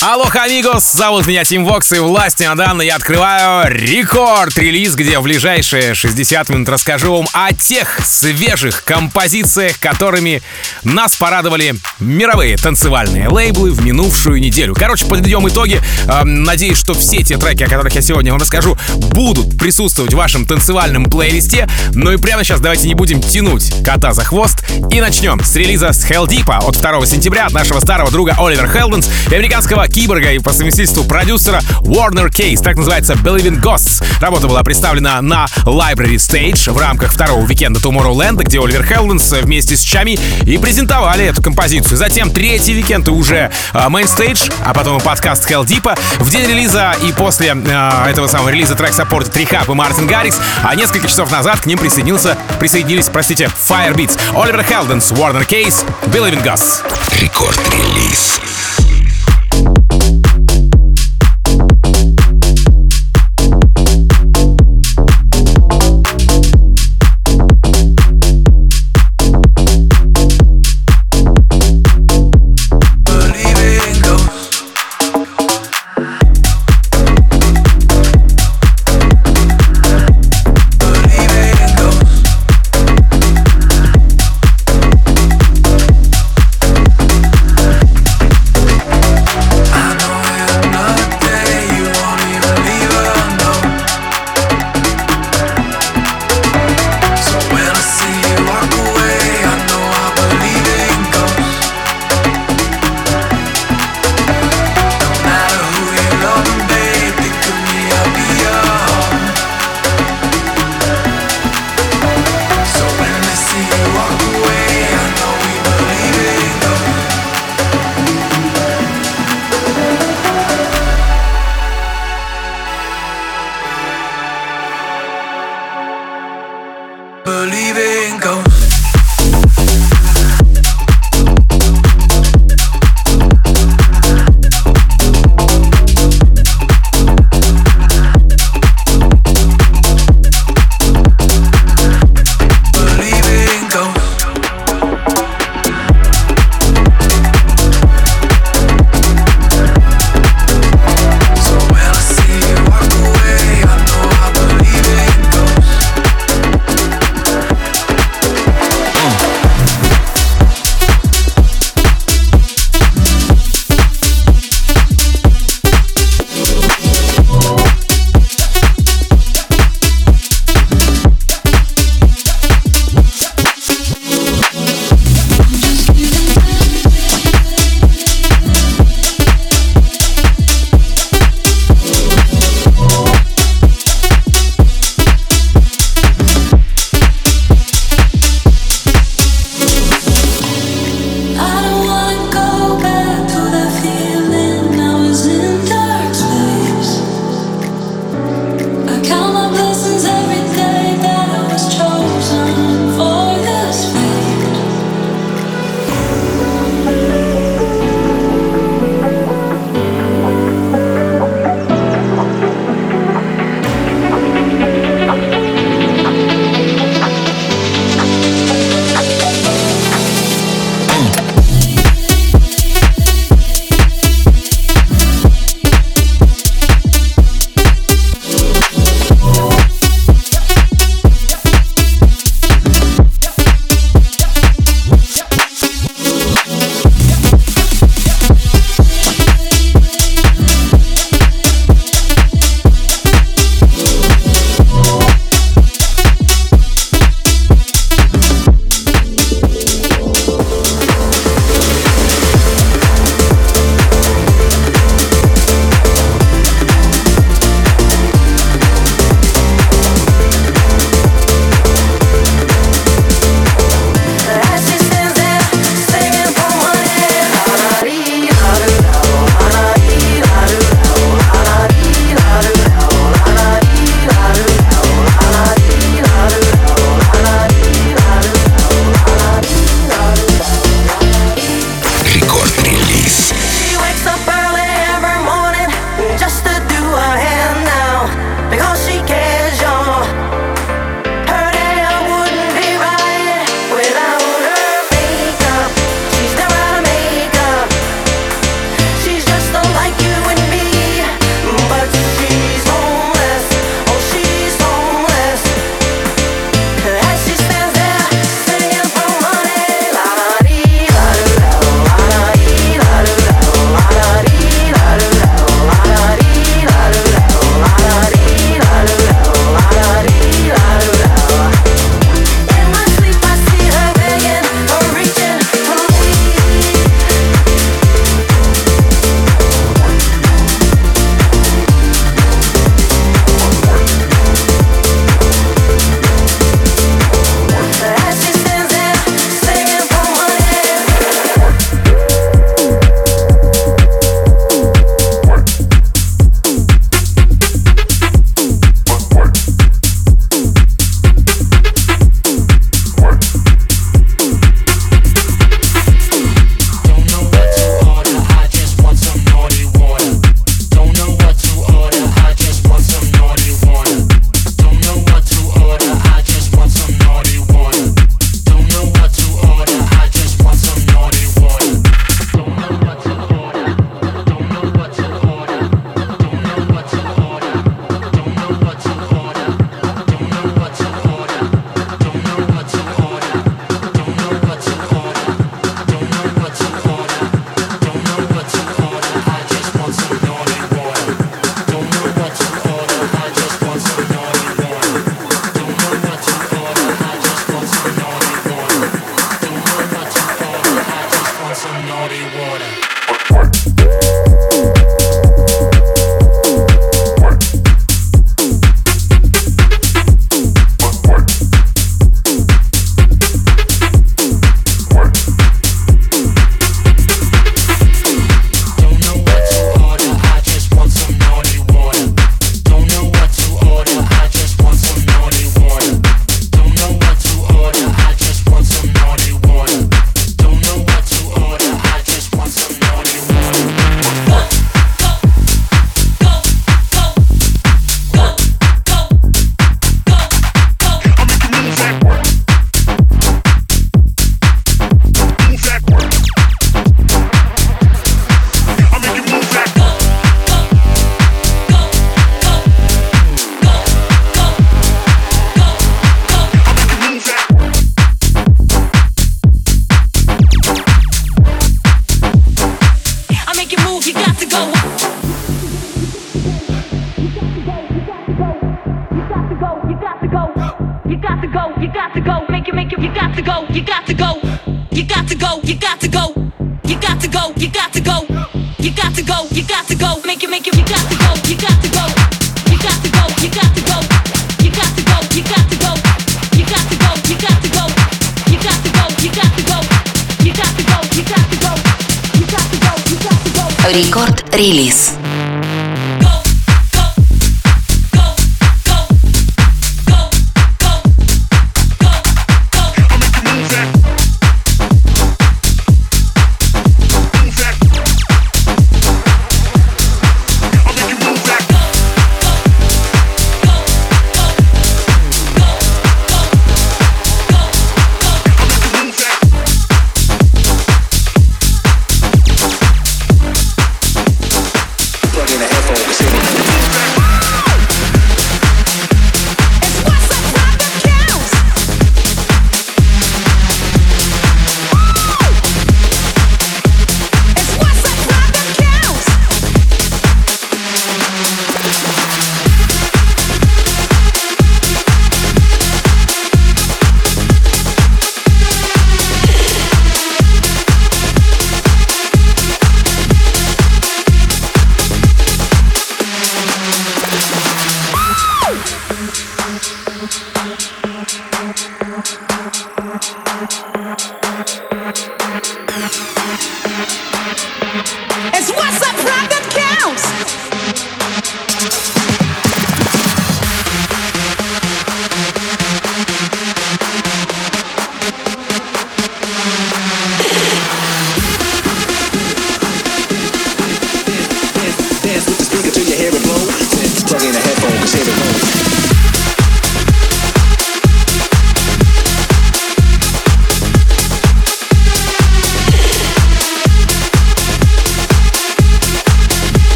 Алло, амигос, зовут меня Тим Вокс, и власти на данный я открываю рекорд-релиз, где в ближайшие 60 минут расскажу вам о тех свежих композициях, которыми нас порадовали мировые танцевальные лейблы в минувшую неделю. Короче, подведем итоги. Эм, надеюсь, что все те треки, о которых я сегодня вам расскажу, будут присутствовать в вашем танцевальном плейлисте. Ну и прямо сейчас давайте не будем тянуть кота за хвост и начнем с релиза с Hell Deep от 2 сентября от нашего старого друга Оливер Хелденс и американского киборга и по совместительству продюсера Warner Case. Так называется Believing Ghosts. Работа была представлена на Library Stage в рамках второго уикенда Tomorrowland, где Оливер Хелденс вместе с Чами и презентовали эту композицию. Затем третий уикенд и уже Main Stage, а потом и подкаст Hell Deep. В день релиза и после э, этого самого релиза трек саппорт Трихап и Мартин Гаррикс, а несколько часов назад к ним присоединился, присоединились, простите, Firebeats, Оливер Хелденс, Warner Case, Believing Ghosts. Рекорд-релиз.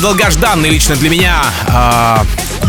Долгожданный лично для меня а,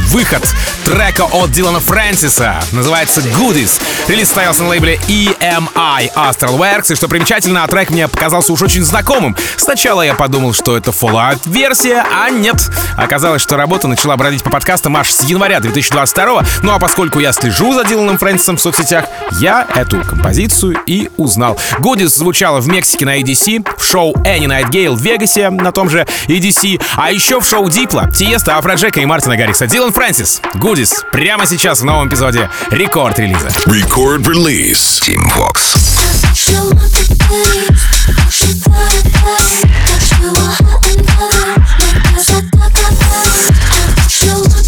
выход трека от Дилана Фрэнсиса. Называется Goodies. Релиз состоялся на лейбле EMI Astral Works. И что примечательно, трек мне показался уж очень знакомым. Сначала я подумал, что это Fallout-версия, а нет. Оказалось, что работа начала бродить по подкастам аж с января 2022 Ну а поскольку я слежу за Диланом Фрэнсисом в соцсетях, я эту композицию и узнал. Goodies звучала в Мексике на EDC, в шоу Night Gale в Вегасе на том же EDC, а еще в шоу Дипла, Тиеста, Афроджека и Мартина Гаррикса. Дилан Фрэнсис, Goodies, Худис прямо сейчас в новом эпизоде рекорд релиза. Рекорд релиз. Team Vox. Show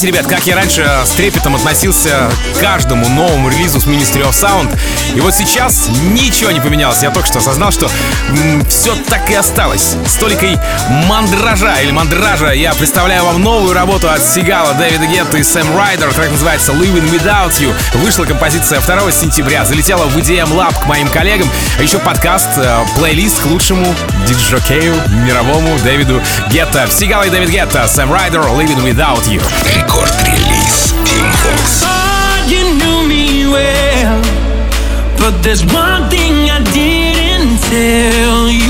Знаете, ребят, как я раньше с трепетом относился к каждому новому релизу с Ministry of Sound, и вот сейчас ничего не поменялось. Я только что осознал, что все так и осталось. С толикой мандража или мандража я представляю вам новую работу от Сигала, Дэвида Гетта и Сэм Райдер. Трек называется Living Without You. Вышла композиция 2 сентября, залетела в EDM Lab к моим коллегам, а еще подкаст, э, плейлист к лучшему диджокею мировому Дэвиду Гетта. Сигала и Дэвид Гетта, Сэм Райдер, Living Without You. Рекорд-релиз Team Fox. thought you knew me well, but there's one thing I didn't tell you.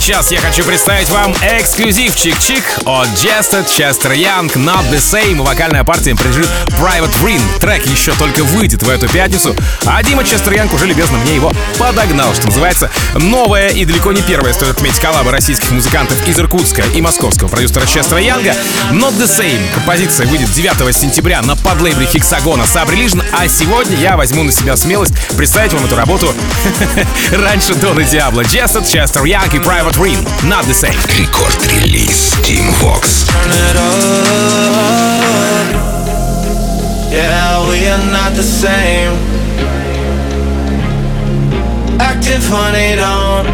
сейчас я хочу представить вам эксклюзив чик-чик от Jested, Chester Young, Not The Same. Вокальная партия принадлежит Private Ring. Трек еще только выйдет в эту пятницу, а Дима Честер Янг уже любезно мне его подогнал, что называется. Новая и далеко не первая, стоит отметить, коллаба российских музыкантов из Иркутска и московского продюсера Честера Янга. Not The Same. Композиция выйдет 9 сентября на подлейбле Хексагона Сабрилижн, а сегодня я возьму на себя смелость представить вам эту работу раньше Дона Диабло. Jested, Chester Young и Private Ring. Not The Same. Рекорд-релиз Team Vox. Turn it up. Yeah, we are not the same. Acting funny, don't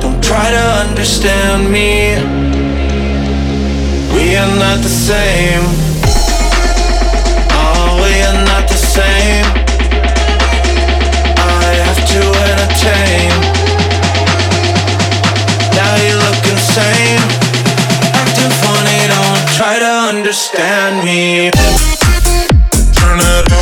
don't try to understand me. We are not the same. Oh, we are not the same. I have to entertain. insane. Acting funny, don't try to understand me. Turn it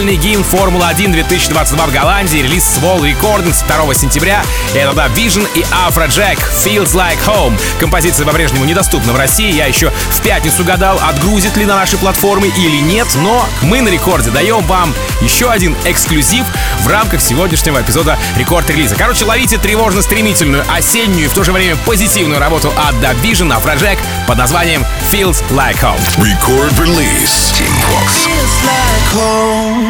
официальный гимн Формулы-1 2022 в Голландии, релиз Swall Recordings 2 сентября. Это да, Vision и Afrojack Feels Like Home. Композиция по-прежнему недоступна в России. Я еще в пятницу гадал, отгрузит ли на наши платформы или нет, но мы на рекорде даем вам еще один эксклюзив в рамках сегодняшнего эпизода рекорд-релиза. Короче, ловите тревожно-стремительную, осеннюю и в то же время позитивную работу от The Vision Afrojack под названием Feels Like Home. Record release. Team feels like home.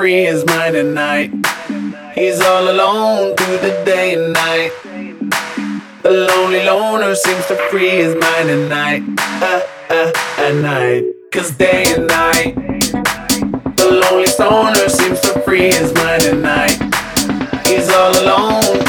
free his mind at night. He's all alone through the day and night. The lonely loner seems to free his mind at night. Uh, uh, at night. Cause day and night. The lonely stoner seems to free his mind at night. He's all alone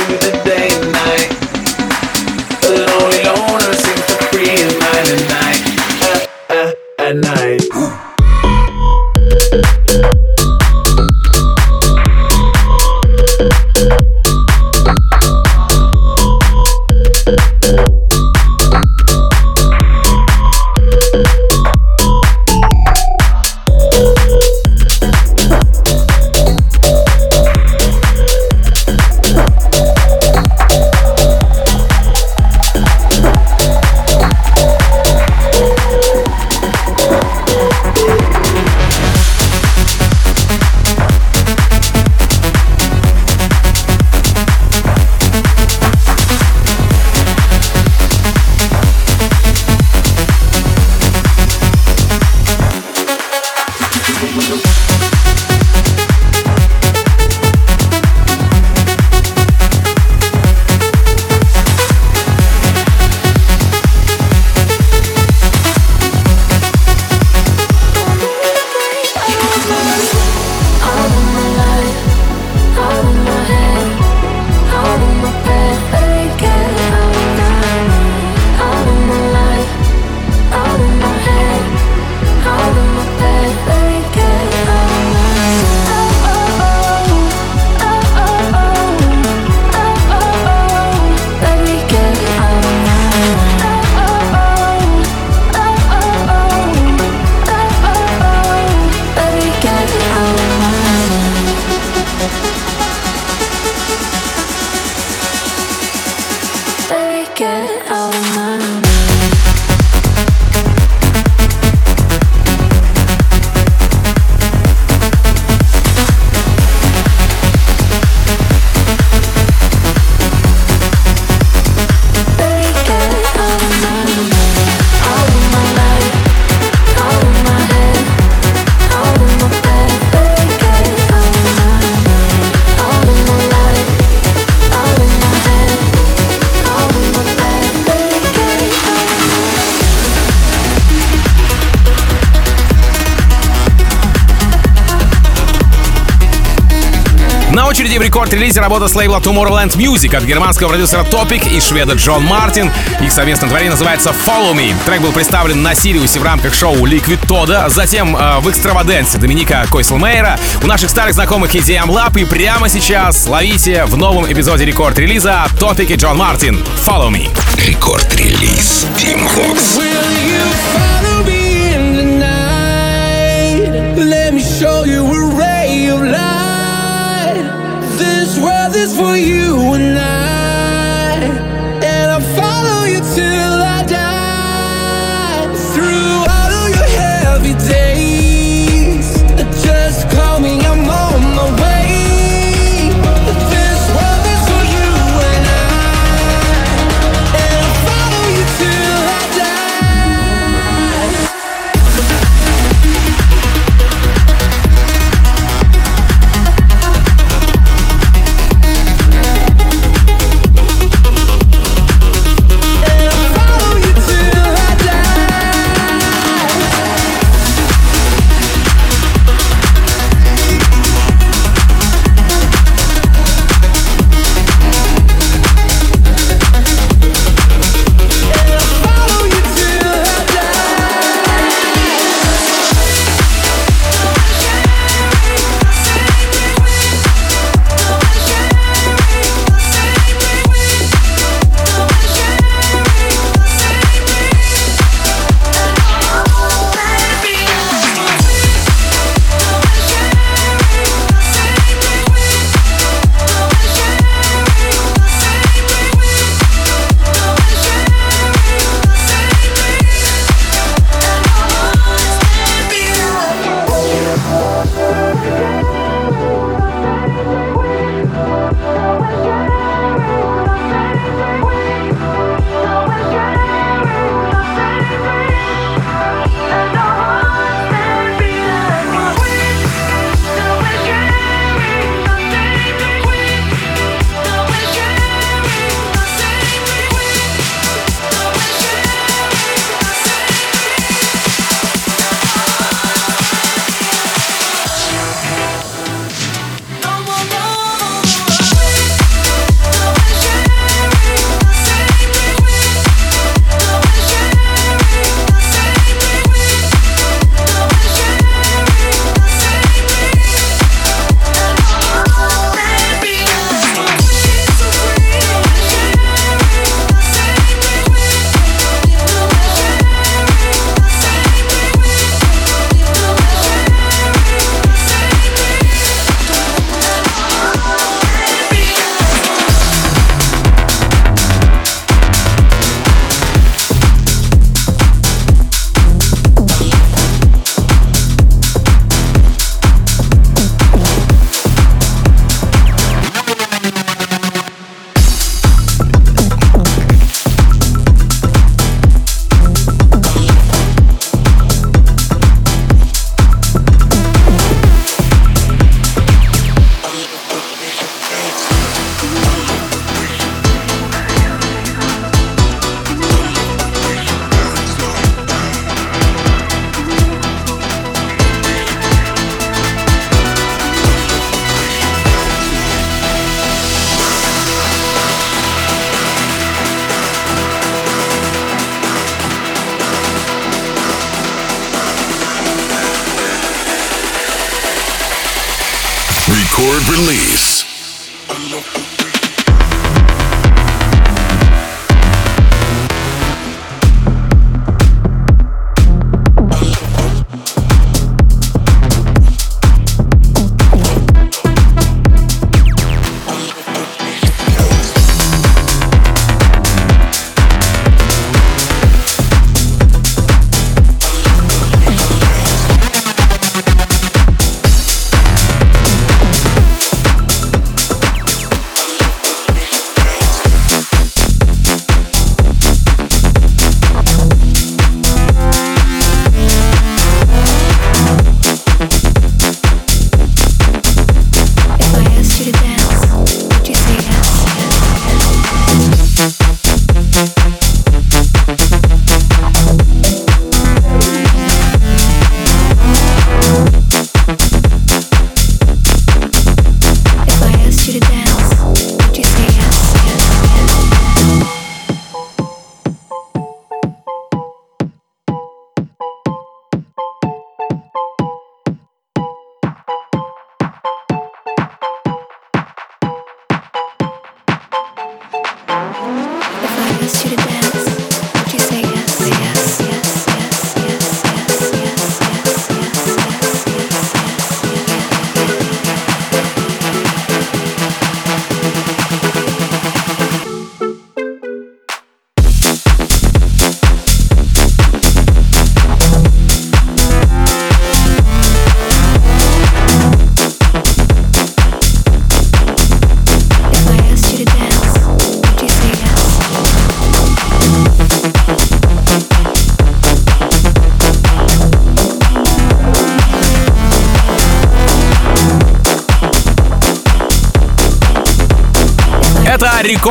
Record Release работа с лейбла Tomorrowland Music от германского продюсера Topic и шведа Джон Мартин. Их совместное творение называется Follow Me. Трек был представлен на Сириусе в рамках шоу Liquid Todd, затем э, в Extravadance Доминика Койселмейра, у наших старых знакомых EDM Lab и прямо сейчас ловите в новом эпизоде Record Release а Topic и Джон Мартин Follow Me. Record Release Team. Will you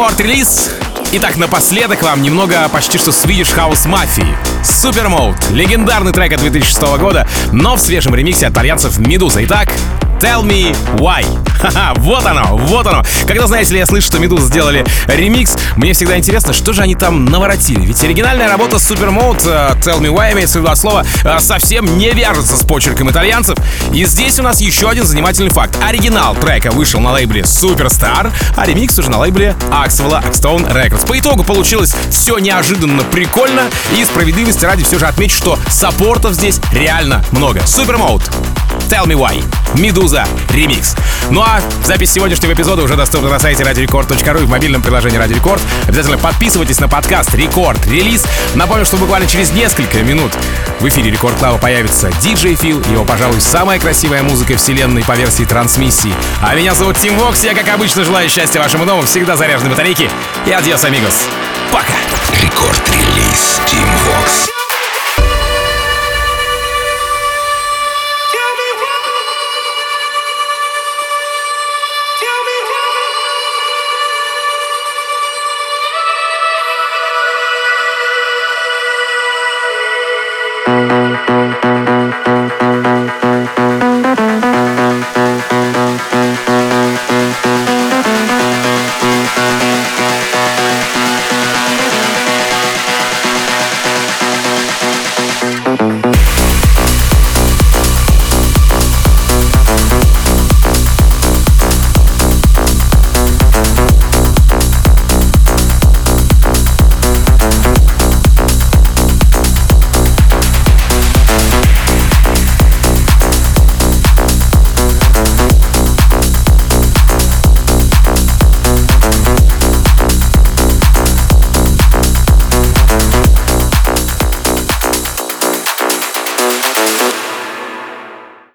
рекорд-релиз. Итак, напоследок вам немного почти что Swedish House Mafia. Super Mode. Легендарный трек от 2006 года, но в свежем ремиксе от итальянцев Медуза. Итак, Tell Me Why. Ха-ха, вот оно, вот оно. Когда, знаете ли, я слышу, что Медуза сделали ремикс, мне всегда интересно, что же они там наворотили. Ведь оригинальная работа Super Mode, э, Tell Me Why, имеется в виду от э, совсем не вяжется с почерком итальянцев. И здесь у нас еще один занимательный факт. Оригинал трека вышел на лейбле Superstar, а ремикс уже на лейбле Axwell Axstone Records. По итогу получилось все неожиданно прикольно, и справедливости ради все же отмечу, что support ов здесь реально много. Supermode. Tell Me Why. Meduza. Ремикс. Ну а запись сегодняшнего эпизода уже доступна на сайте radiorecord.ru и в мобильном приложении Radio Record. Обязательно подписывайтесь на подкаст Record Release. Напомню, что буквально через несколько минут в эфире Record Club а появится DJ Feel. Его, пожалуй, самая красивая музыка вселенной по версии Trancemission. А меня зовут Тим Вокс. Я, как обычно, желаю счастья вашему дому, всегда заряженной батарейки. И адьос, амигос. Пока. Рекорд релиз.